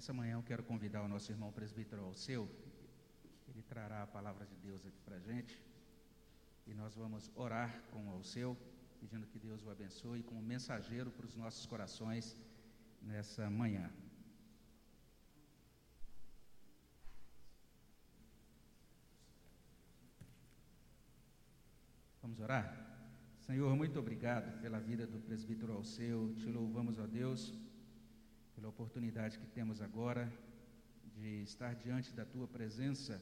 Nessa manhã eu quero convidar o nosso irmão presbítero Alceu, ele trará a palavra de Deus aqui para a gente, e nós vamos orar com o Alceu, pedindo que Deus o abençoe como mensageiro para os nossos corações nessa manhã. Vamos orar? Senhor, muito obrigado pela vida do presbítero Alceu. Te louvamos, ó Deus, pela oportunidade que temos agora de estar diante da tua presença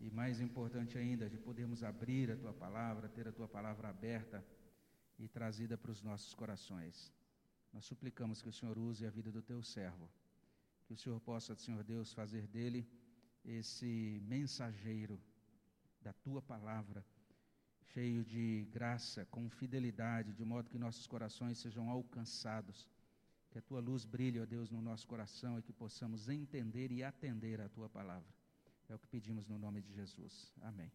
e, mais importante ainda, de podermos abrir a tua palavra, ter a tua palavra aberta e trazida para os nossos corações. Nós suplicamos que o Senhor use a vida do teu servo, que o Senhor possa, Senhor Deus, fazer dele esse mensageiro da tua palavra cheio de graça, com fidelidade, de modo que nossos corações sejam alcançados. Que a tua luz brilhe, ó Deus, no nosso coração e que possamos entender e atender a tua palavra. É o que pedimos no nome de Jesus. Amém.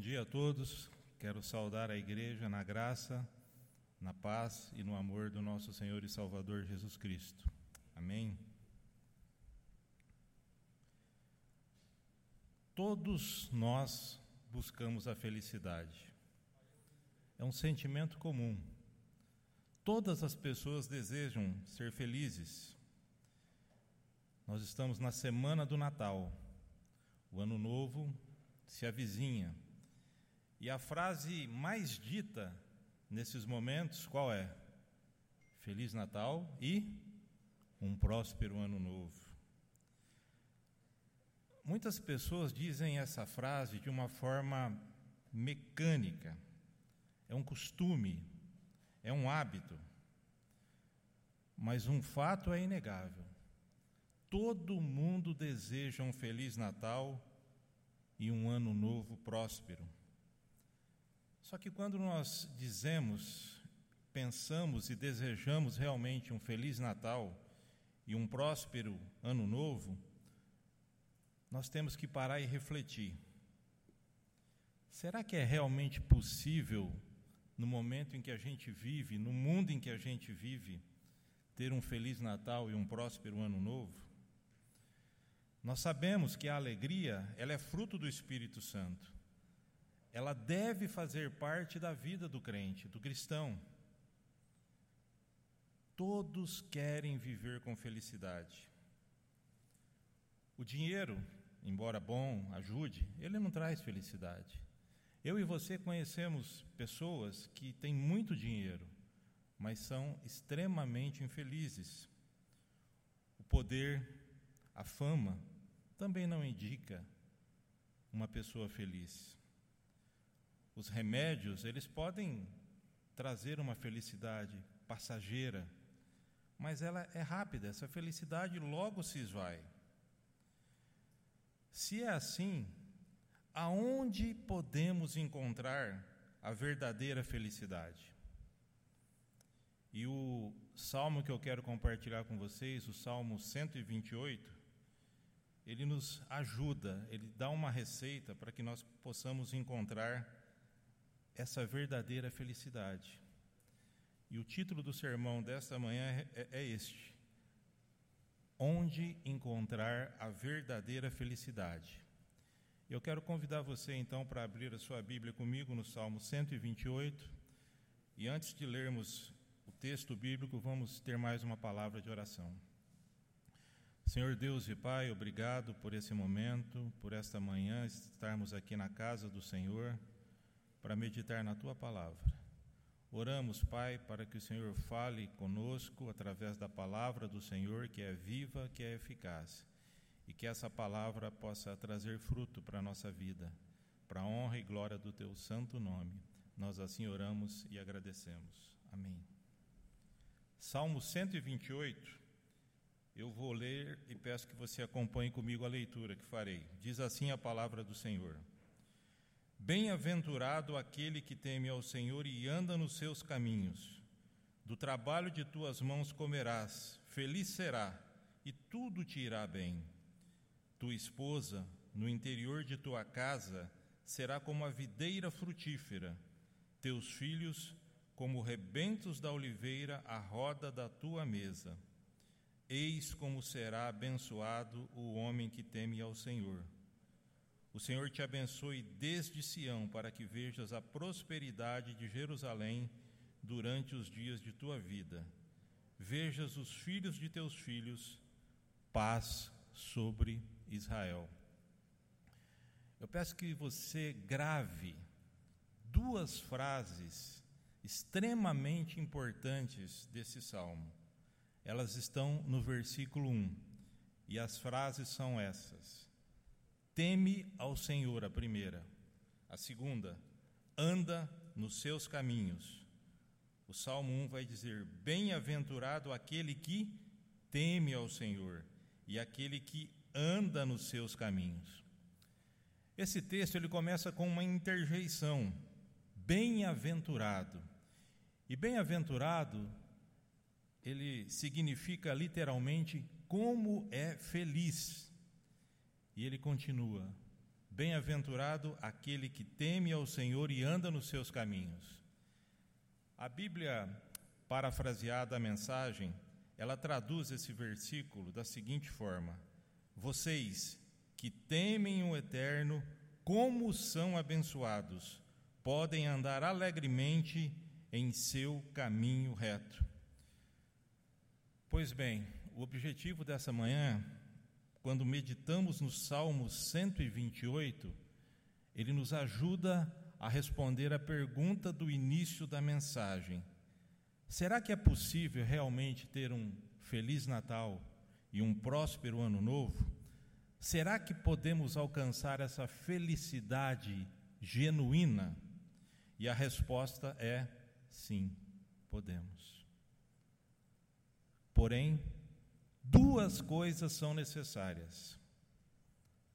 Dia a todos. Quero saudar a igreja na graça, na paz e no amor do nosso Senhor e Salvador Jesus Cristo. Amém. Todos nós buscamos a felicidade. É um sentimento comum. Todas as pessoas desejam ser felizes. Nós estamos na semana do Natal. O ano novo se avizinha. E a frase mais dita nesses momentos, qual é? Feliz Natal e um próspero ano novo. Muitas pessoas dizem essa frase de uma forma mecânica, é um costume, é um hábito. Mas um fato é inegável: todo mundo deseja um Feliz Natal e um ano novo próspero. Só que quando nós dizemos, pensamos e desejamos realmente um feliz Natal e um próspero ano novo, nós temos que parar e refletir. Será que é realmente possível, no momento em que a gente vive, no mundo em que a gente vive, ter um feliz Natal e um próspero ano novo? Nós sabemos que a alegria, ela é fruto do Espírito Santo ela deve fazer parte da vida do crente, do cristão. Todos querem viver com felicidade. O dinheiro, embora bom, ajude, ele não traz felicidade. Eu e você conhecemos pessoas que têm muito dinheiro, mas são extremamente infelizes. O poder, a fama, também não indica uma pessoa feliz. Os remédios, eles podem trazer uma felicidade passageira, mas ela é rápida, essa felicidade logo se esvai. Se é assim, aonde podemos encontrar a verdadeira felicidade? E o salmo que eu quero compartilhar com vocês, o Salmo 128, ele nos ajuda, ele dá uma receita para que nós possamos encontrar essa verdadeira felicidade. E o título do sermão desta manhã é, é este: Onde encontrar a verdadeira felicidade? Eu quero convidar você então para abrir a sua Bíblia comigo no Salmo 128. E antes de lermos o texto bíblico, vamos ter mais uma palavra de oração. Senhor Deus e Pai, obrigado por esse momento, por esta manhã estarmos aqui na casa do Senhor para meditar na tua palavra. Oramos, Pai, para que o Senhor fale conosco através da palavra do Senhor, que é viva, que é eficaz, e que essa palavra possa trazer fruto para a nossa vida, para a honra e glória do teu santo nome. Nós assim oramos e agradecemos. Amém. Salmo 128. Eu vou ler e peço que você acompanhe comigo a leitura que farei. Diz assim a palavra do Senhor. Bem-aventurado aquele que teme ao Senhor e anda nos seus caminhos. Do trabalho de tuas mãos comerás, feliz será, e tudo te irá bem. Tua esposa, no interior de tua casa, será como a videira frutífera, teus filhos, como rebentos da oliveira à roda da tua mesa. Eis como será abençoado o homem que teme ao Senhor. O Senhor te abençoe desde Sião, para que vejas a prosperidade de Jerusalém durante os dias de tua vida. Vejas os filhos de teus filhos, paz sobre Israel. Eu peço que você grave duas frases extremamente importantes desse salmo. Elas estão no versículo 1, e as frases são essas. Teme ao Senhor, a primeira. A segunda, anda nos seus caminhos. O Salmo 1 vai dizer: Bem-aventurado aquele que teme ao Senhor e aquele que anda nos seus caminhos. Esse texto ele começa com uma interjeição: bem-aventurado. E bem-aventurado ele significa literalmente como é feliz. E ele continua: Bem-aventurado aquele que teme ao Senhor e anda nos seus caminhos. A Bíblia, parafraseada a mensagem, ela traduz esse versículo da seguinte forma: Vocês que temem o Eterno, como são abençoados, podem andar alegremente em seu caminho reto. Pois bem, o objetivo dessa manhã quando meditamos no Salmo 128, ele nos ajuda a responder a pergunta do início da mensagem: será que é possível realmente ter um feliz Natal e um próspero Ano Novo? Será que podemos alcançar essa felicidade genuína? E a resposta é sim, podemos. Porém, Duas coisas são necessárias.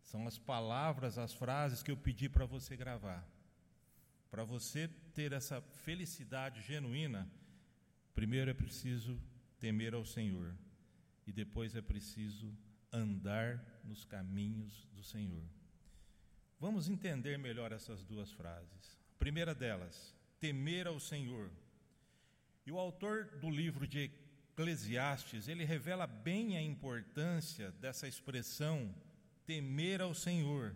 São as palavras, as frases que eu pedi para você gravar. Para você ter essa felicidade genuína, primeiro é preciso temer ao Senhor e depois é preciso andar nos caminhos do Senhor. Vamos entender melhor essas duas frases. A primeira delas, temer ao Senhor. E o autor do livro de Eclesiastes, ele revela bem a importância dessa expressão temer ao Senhor.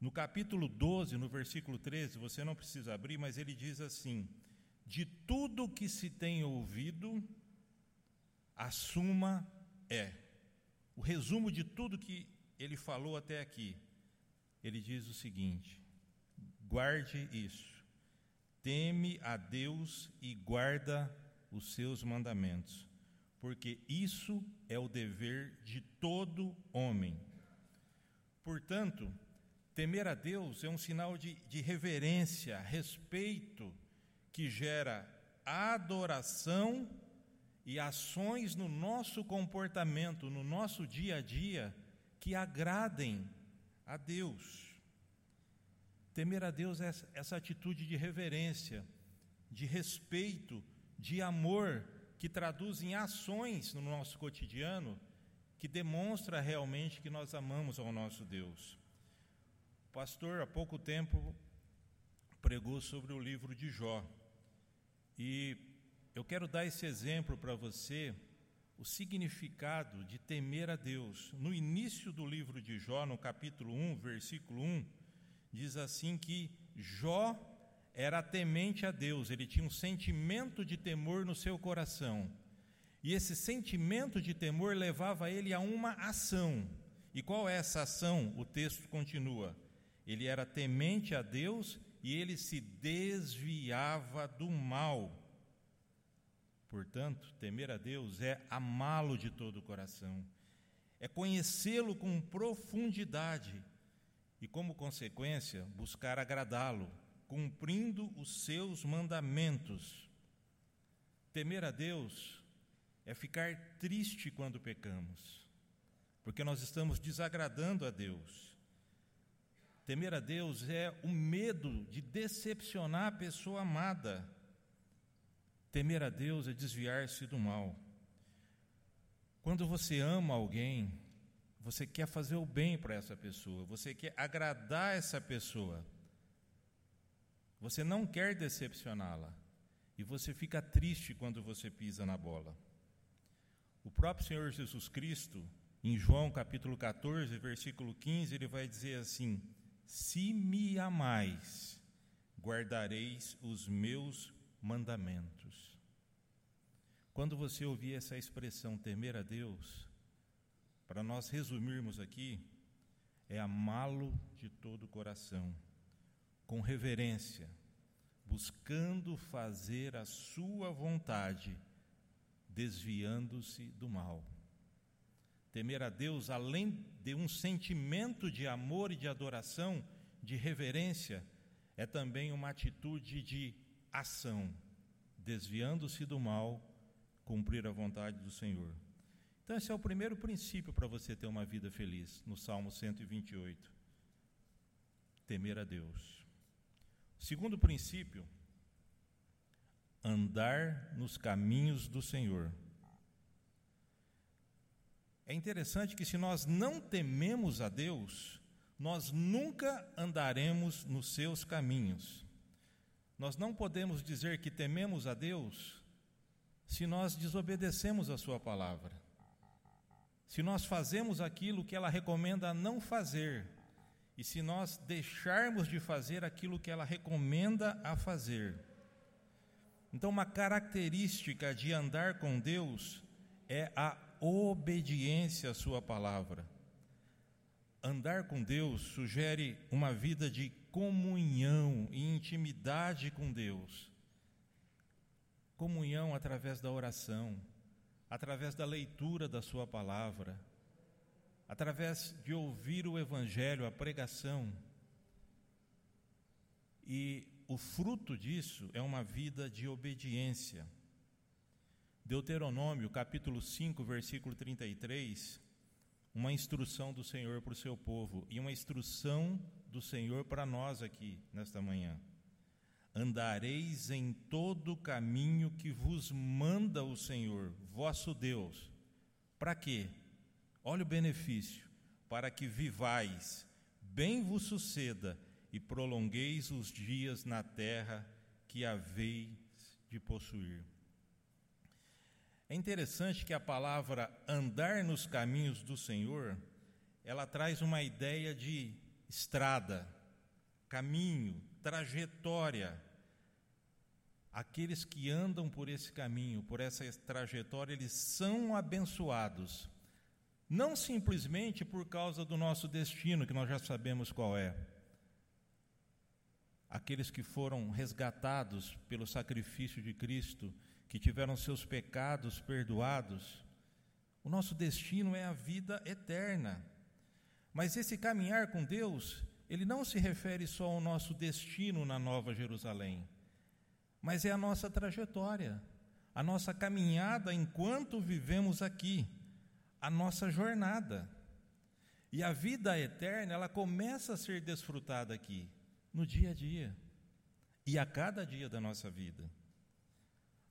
No capítulo 12, no versículo 13, você não precisa abrir, mas ele diz assim: De tudo que se tem ouvido, a suma é. O resumo de tudo que ele falou até aqui, ele diz o seguinte: guarde isso, teme a Deus e guarda os seus mandamentos, porque isso é o dever de todo homem. Portanto, temer a Deus é um sinal de, de reverência, respeito, que gera adoração e ações no nosso comportamento, no nosso dia a dia, que agradem a Deus. Temer a Deus é essa atitude de reverência, de respeito de amor que traduz em ações no nosso cotidiano que demonstra realmente que nós amamos ao nosso Deus. O pastor, há pouco tempo, pregou sobre o livro de Jó. E eu quero dar esse exemplo para você, o significado de temer a Deus. No início do livro de Jó, no capítulo 1, versículo 1, diz assim que Jó era temente a Deus, ele tinha um sentimento de temor no seu coração. E esse sentimento de temor levava ele a uma ação. E qual é essa ação? O texto continua. Ele era temente a Deus e ele se desviava do mal. Portanto, temer a Deus é amá-lo de todo o coração, é conhecê-lo com profundidade e, como consequência, buscar agradá-lo, cumprindo os seus mandamentos. Temer a Deus é ficar triste quando pecamos, porque nós estamos desagradando a Deus. Temer a Deus é o medo de decepcionar a pessoa amada. Temer a Deus é desviar-se do mal. Quando você ama alguém, você quer fazer o bem para essa pessoa, você quer agradar essa pessoa. Você não quer decepcioná-la. E você fica triste quando você pisa na bola. O próprio Senhor Jesus Cristo, em João capítulo 14, versículo 15, ele vai dizer assim: Se me amais, guardareis os meus mandamentos. Quando você ouvir essa expressão temer a Deus, para nós resumirmos aqui, é amá-lo de todo o coração, com reverência, buscando fazer a sua vontade, desviando-se do mal. Temer a Deus, além de um sentimento de amor e de adoração, de reverência, é também uma atitude de ação, desviando-se do mal cumprir a vontade do Senhor. Então, esse é o primeiro princípio para você ter uma vida feliz, no Salmo 128. Temer a Deus. Segundo princípio, andar nos caminhos do Senhor. É interessante que, se nós não tememos a Deus, nós nunca andaremos nos seus caminhos. Nós não podemos dizer que tememos a Deus se nós desobedecemos a Sua palavra, se nós fazemos aquilo que ela recomenda não fazer, e se nós deixarmos de fazer aquilo que ela recomenda a fazer. Então, uma característica de andar com Deus é a obediência à Sua palavra. Andar com Deus sugere uma vida de comunhão e intimidade com Deus comunhão através da oração, através da leitura da Sua palavra, através de ouvir o Evangelho, a pregação. E o fruto disso é uma vida de obediência. Deuteronômio, capítulo 5, versículo 33, uma instrução do Senhor para o seu povo e uma instrução do Senhor para nós aqui nesta manhã andareis em todo o caminho que vos manda o Senhor, vosso Deus. Para quê? Olha o benefício: para que vivais, bem vos suceda e prolongueis os dias na terra que haveis de possuir. É interessante que a palavra andar nos caminhos do Senhor, ela traz uma ideia de estrada, caminho, trajetória. Aqueles que andam por esse caminho, por essa trajetória, eles são abençoados. Não simplesmente por causa do nosso destino, que nós já sabemos qual é. Aqueles que foram resgatados pelo sacrifício de Cristo, que tiveram seus pecados perdoados, o nosso destino é a vida eterna. Mas esse caminhar com Deus, ele não se refere só ao nosso destino na Nova Jerusalém, mas é a nossa trajetória, a nossa caminhada enquanto vivemos aqui, a nossa jornada. E a vida eterna, ela começa a ser desfrutada aqui, no dia a dia, e a cada dia da nossa vida.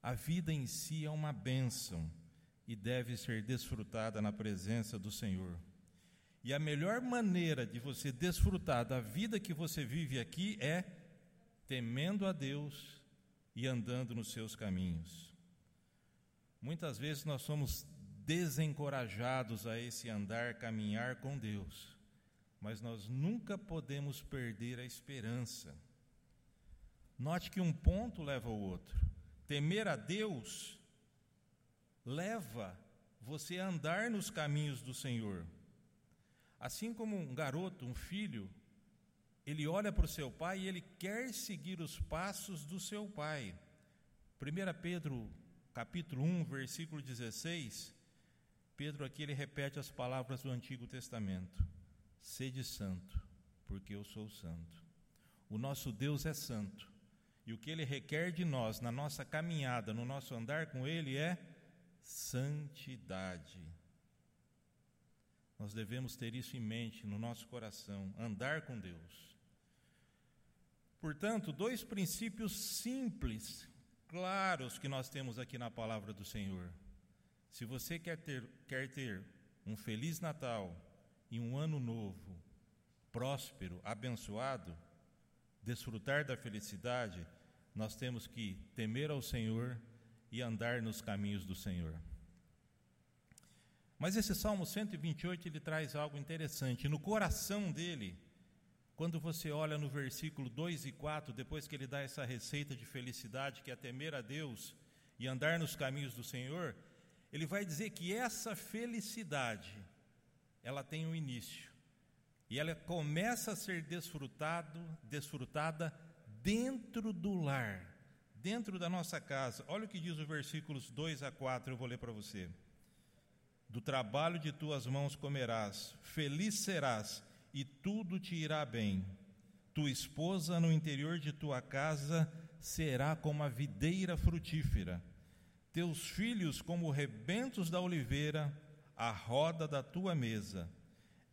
A vida em si é uma bênção e deve ser desfrutada na presença do Senhor. E a melhor maneira de você desfrutar da vida que você vive aqui é temendo a Deus e andando nos seus caminhos. Muitas vezes nós somos desencorajados a esse andar, caminhar com Deus, mas nós nunca podemos perder a esperança. Note que um ponto leva ao outro. Temer a Deus leva você a andar nos caminhos do Senhor. Assim como um garoto, um filho, ele olha para o seu pai e ele quer seguir os passos do seu pai. 1 Pedro, capítulo 1, versículo 16, Pedro aqui ele repete as palavras do Antigo Testamento: Sede santo, porque eu sou santo. O nosso Deus é santo. E o que ele requer de nós na nossa caminhada, no nosso andar com ele é santidade Nós devemos ter isso em mente no nosso coração, andar com Deus. Portanto, dois princípios simples, claros que nós temos aqui na palavra do Senhor. Se você quer ter, quer ter um feliz Natal e um ano novo, próspero, abençoado, desfrutar da felicidade, nós temos que temer ao Senhor e andar nos caminhos do Senhor. Mas esse Salmo 128 ele traz algo interessante. No coração dele, quando você olha no versículo 2 e 4, depois que ele dá essa receita de felicidade, que é temer a Deus e andar nos caminhos do Senhor, ele vai dizer que essa felicidade, ela tem um início. E ela começa a ser desfrutado, desfrutada dentro do lar, dentro da nossa casa. Olha o que diz os versículos 2 a 4, eu vou ler para você. Do trabalho de tuas mãos comerás, feliz serás, e tudo te irá bem. Tua esposa no interior de tua casa será como a videira frutífera, teus filhos como rebentos da oliveira, a roda da tua mesa.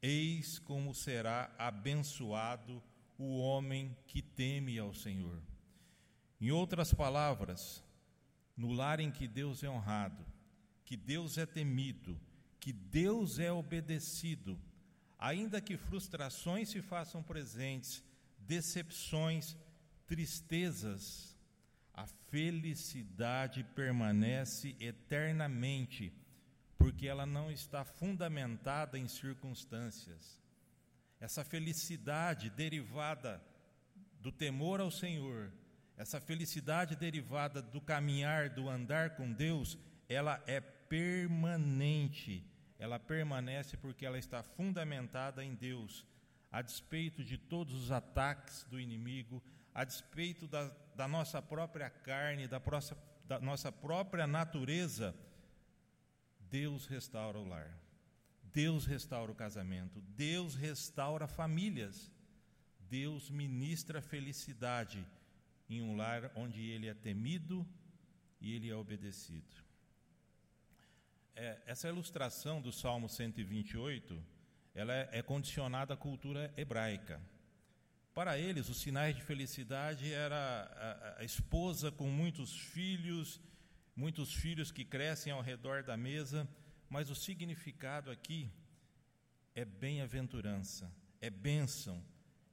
Eis como será abençoado o homem que teme ao Senhor. Em outras palavras, no lar em que Deus é honrado, que Deus é temido, que Deus é obedecido, ainda que frustrações se façam presentes, decepções, tristezas, a felicidade permanece eternamente, porque ela não está fundamentada em circunstâncias. Essa felicidade derivada do temor ao Senhor, essa felicidade derivada do caminhar, do andar com Deus, ela é permanente ela permanece porque ela está fundamentada em Deus, a despeito de todos os ataques do inimigo, a despeito da, da nossa própria carne, da, próxima, da nossa própria natureza. Deus restaura o lar, Deus restaura o casamento, Deus restaura famílias, Deus ministra felicidade em um lar onde ele é temido e ele é obedecido é, essa ilustração do Salmo 128, ela é, é condicionada à cultura hebraica. Para eles, os sinais de felicidade era a, a esposa com muitos filhos, muitos filhos que crescem ao redor da mesa, mas o significado aqui é bem-aventurança, é bênção,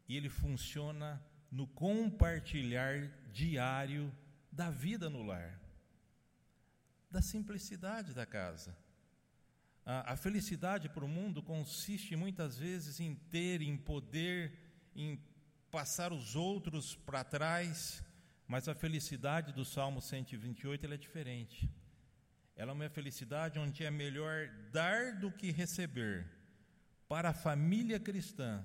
e ele funciona no compartilhar diário da vida no lar da simplicidade da casa. A, a felicidade para o mundo consiste muitas vezes em ter, em poder, em passar os outros para trás, mas a felicidade do Salmo 128 é diferente. Ela é uma felicidade onde é melhor dar do que receber. Para a família cristã,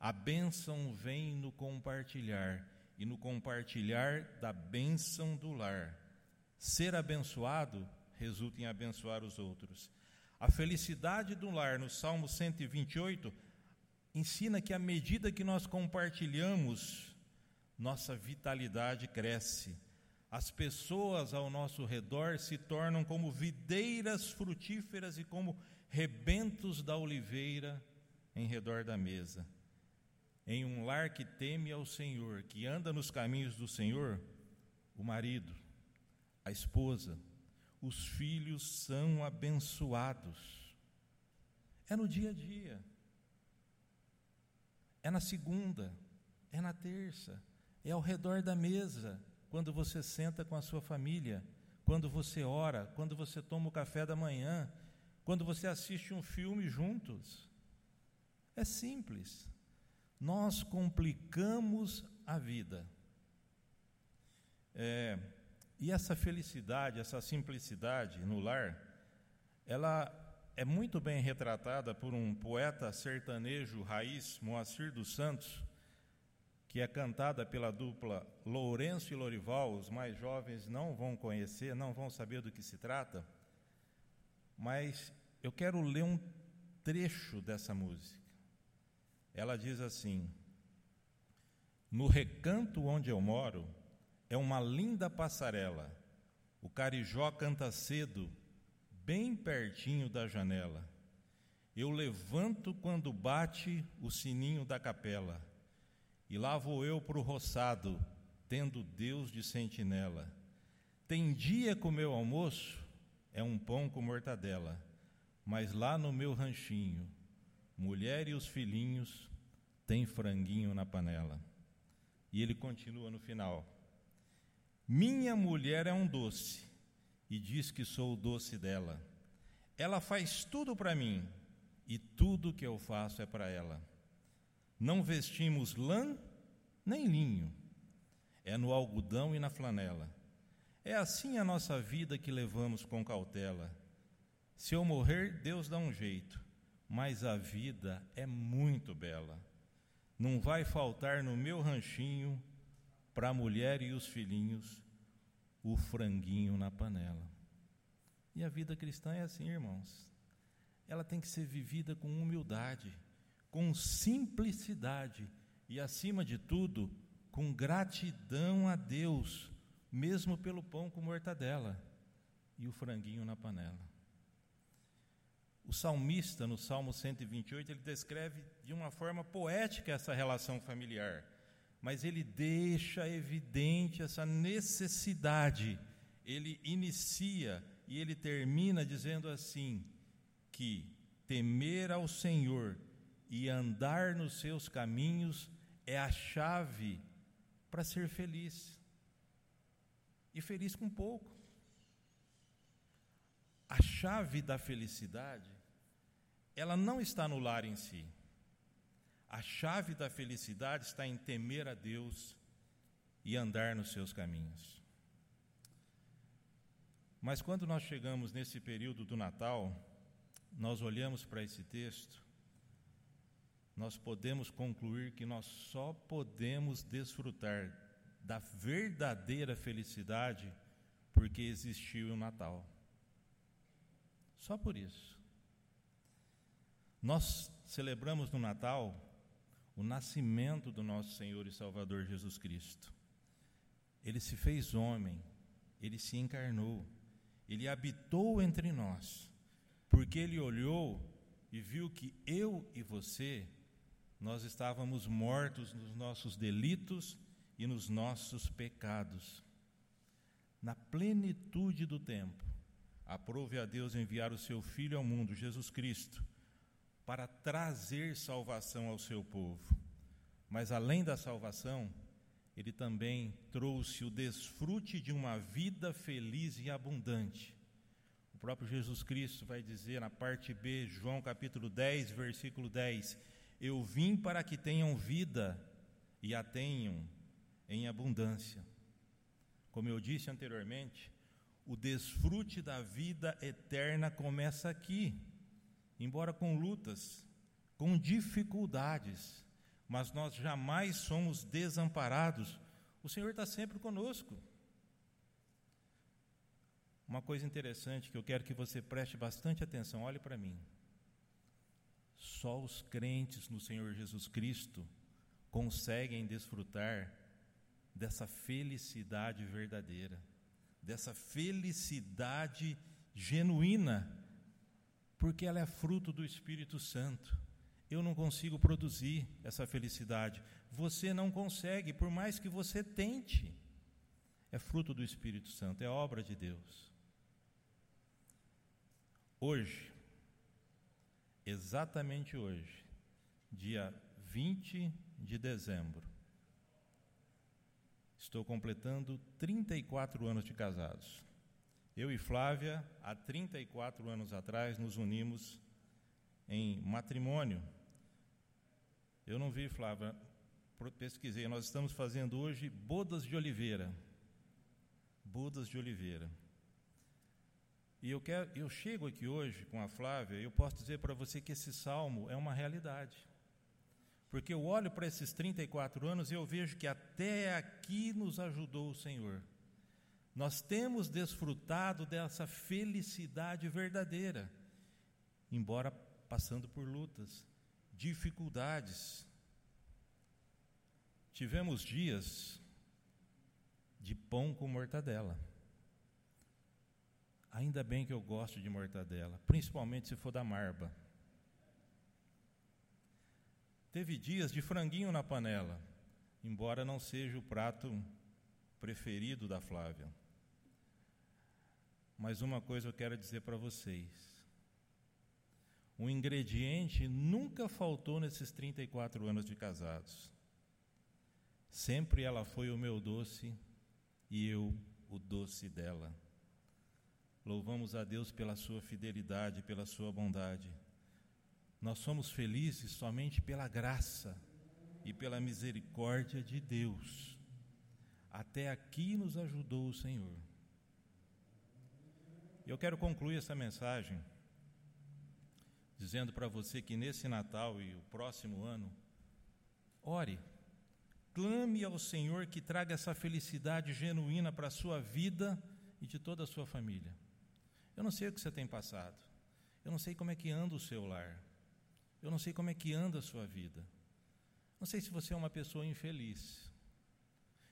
a bênção vem no compartilhar e no compartilhar da bênção do lar. Ser abençoado resulta em abençoar os outros. A felicidade do lar, no Salmo 128, ensina que à medida que nós compartilhamos, nossa vitalidade cresce. As pessoas ao nosso redor se tornam como videiras frutíferas e como rebentos da oliveira em redor da mesa. Em um lar que teme ao Senhor, que anda nos caminhos do Senhor, o marido, a esposa, os filhos são abençoados. É no dia a dia, é na segunda, é na terça, é ao redor da mesa, quando você senta com a sua família, quando você ora, quando você toma o café da manhã, quando você assiste um filme juntos. É simples. Nós complicamos a vida. É, e essa felicidade, essa simplicidade no lar, ela é muito bem retratada por um poeta sertanejo raiz, Moacir dos Santos, que é cantada pela dupla Lourenço e Lorival. Os mais jovens não vão conhecer, não vão saber do que se trata, mas eu quero ler um trecho dessa música. Ela diz assim: No recanto onde eu moro, é uma linda passarela. O carijó canta cedo, bem pertinho da janela. Eu levanto quando bate o sininho da capela, e lá vou eu para o roçado, tendo Deus de sentinela. Tem dia com meu almoço, é um pão com mortadela, mas lá no meu ranchinho, mulher e os filhinhos tem franguinho na panela. E ele continua no final: Minha mulher é um doce, e diz que sou o doce dela. Ela faz tudo para mim, e tudo que eu faço é para ela. Não vestimos lã nem linho, é no algodão e na flanela. É assim a nossa vida que levamos com cautela. Se eu morrer, Deus dá um jeito, mas a vida é muito bela. Não vai faltar no meu ranchinho, para a mulher e os filhinhos, o franguinho na panela. E a vida cristã é assim, irmãos. Ela tem que ser vivida com humildade, com simplicidade e, acima de tudo, com gratidão a Deus, mesmo pelo pão com mortadela e o franguinho na panela. O salmista, no Salmo 128, ele descreve de uma forma poética essa relação familiar, mas ele deixa evidente essa necessidade. Ele inicia e ele termina dizendo assim: que temer ao Senhor e andar nos seus caminhos é a chave para ser feliz. E feliz com pouco. A chave da felicidade ela não está no lar em si. A chave da felicidade está em temer a Deus e andar nos seus caminhos. Mas quando nós chegamos nesse período do Natal, nós olhamos para esse texto, nós podemos concluir que nós só podemos desfrutar da verdadeira felicidade porque existiu o Natal. Só por isso. Nós celebramos no Natal o nascimento do nosso Senhor e Salvador Jesus Cristo. Ele se fez homem, ele se encarnou, ele habitou entre nós, porque ele olhou e viu que eu e você, nós estávamos mortos nos nossos delitos e nos nossos pecados. Na plenitude do tempo, aprove a Deus enviar o seu Filho ao mundo, Jesus Cristo para trazer salvação ao seu povo. Mas além da salvação, ele também trouxe o desfrute de uma vida feliz e abundante. O próprio Jesus Cristo vai dizer na parte B, João capítulo 10, versículo 10: Eu vim para que tenham vida e a tenham em abundância. Como eu disse anteriormente, o desfrute da vida eterna começa aqui embora com lutas, com dificuldades, mas nós jamais somos desamparados. O Senhor está sempre conosco. Uma coisa interessante que eu quero que você preste bastante atenção, olhe para mim. Só os crentes no Senhor Jesus Cristo conseguem desfrutar dessa felicidade verdadeira, dessa felicidade genuína porque ela é fruto do Espírito Santo. Eu não consigo produzir essa felicidade. Você não consegue, por mais que você tente. É fruto do Espírito Santo, é obra de Deus. Hoje, exatamente hoje, dia 20 de dezembro, estou completando 34 anos de casados. Eu e Flávia, há 34 anos atrás, nos unimos em matrimônio. Eu não vi, Flávia, pesquisei, nós estamos fazendo hoje bodas de oliveira. Bodas de oliveira. E eu, quero, eu chego aqui hoje com a Flávia, eu posso dizer para você que esse salmo é uma realidade. Porque eu olho para esses 34 anos e eu vejo que até aqui nos ajudou o Senhor. Nós temos desfrutado dessa felicidade verdadeira, embora passando por lutas, dificuldades. Tivemos dias de pão com mortadela. Ainda bem que eu gosto de mortadela, principalmente se for da marba. teve dias de franguinho na panela, embora não seja o prato preferido da Flávia. Mas uma coisa eu quero dizer para vocês. Um ingrediente nunca faltou nesses 34 anos de casados. Sempre ela foi o meu doce e eu o doce dela. Louvamos a Deus pela sua fidelidade, pela sua bondade. Nós somos felizes somente pela graça e pela misericórdia de Deus. Até aqui nos ajudou o Senhor. Eu quero concluir essa mensagem dizendo para você que nesse Natal e o próximo ano, ore, clame ao Senhor que traga essa felicidade genuína para a sua vida e de toda a sua família. Eu não sei o que você tem passado, eu não sei como é que anda o seu lar, eu não sei como é que anda a sua vida, não sei se você é uma pessoa infeliz.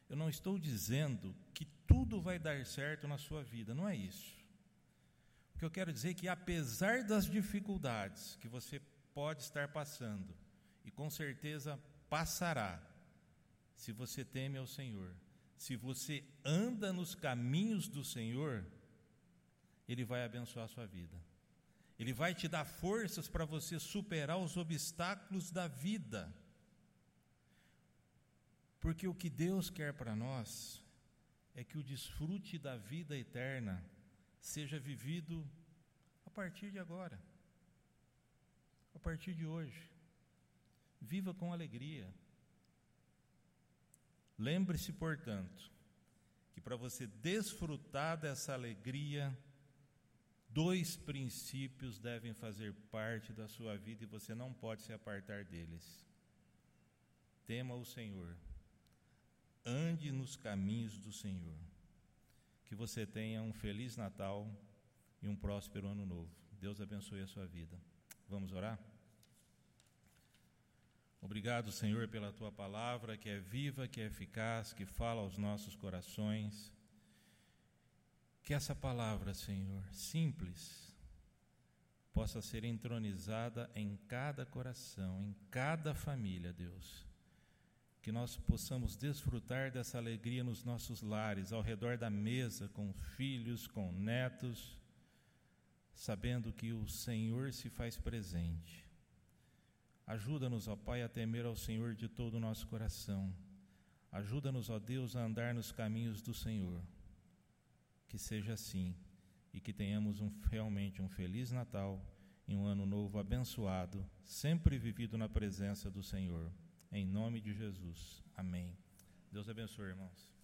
Eu não estou dizendo que tudo vai dar certo na sua vida, não é isso. O que eu quero dizer é que, apesar das dificuldades que você pode estar passando, e com certeza passará, se você teme ao Senhor, se você anda nos caminhos do Senhor, Ele vai abençoar a sua vida. Ele vai te dar forças para você superar os obstáculos da vida. Porque o que Deus quer para nós é que o desfrute da vida eterna seja vivido a partir de agora, a partir de hoje. Viva com alegria. Lembre-se, portanto, que para você desfrutar dessa alegria, dois princípios devem fazer parte da sua vida e você não pode se apartar deles. Tema o Senhor, ande nos caminhos do Senhor que você tenha um feliz Natal e um próspero ano novo. Deus abençoe a sua vida. Vamos orar? Obrigado, Senhor, pela tua palavra que é viva, que é eficaz, que fala aos nossos corações. Que essa palavra, Senhor, simples, possa ser entronizada em cada coração, em cada família, Deus que nós possamos desfrutar dessa alegria nos nossos lares, ao redor da mesa, com filhos, com netos, sabendo que o Senhor se faz presente. Ajuda-nos, ó Pai, a temer ao Senhor de todo o nosso coração. Ajuda-nos, ó Deus, a andar nos caminhos do Senhor. Que seja assim e que tenhamos um, realmente um feliz Natal e um ano novo abençoado, sempre vivido na presença do Senhor. Em nome de Jesus. Amém. Deus abençoe, irmãos.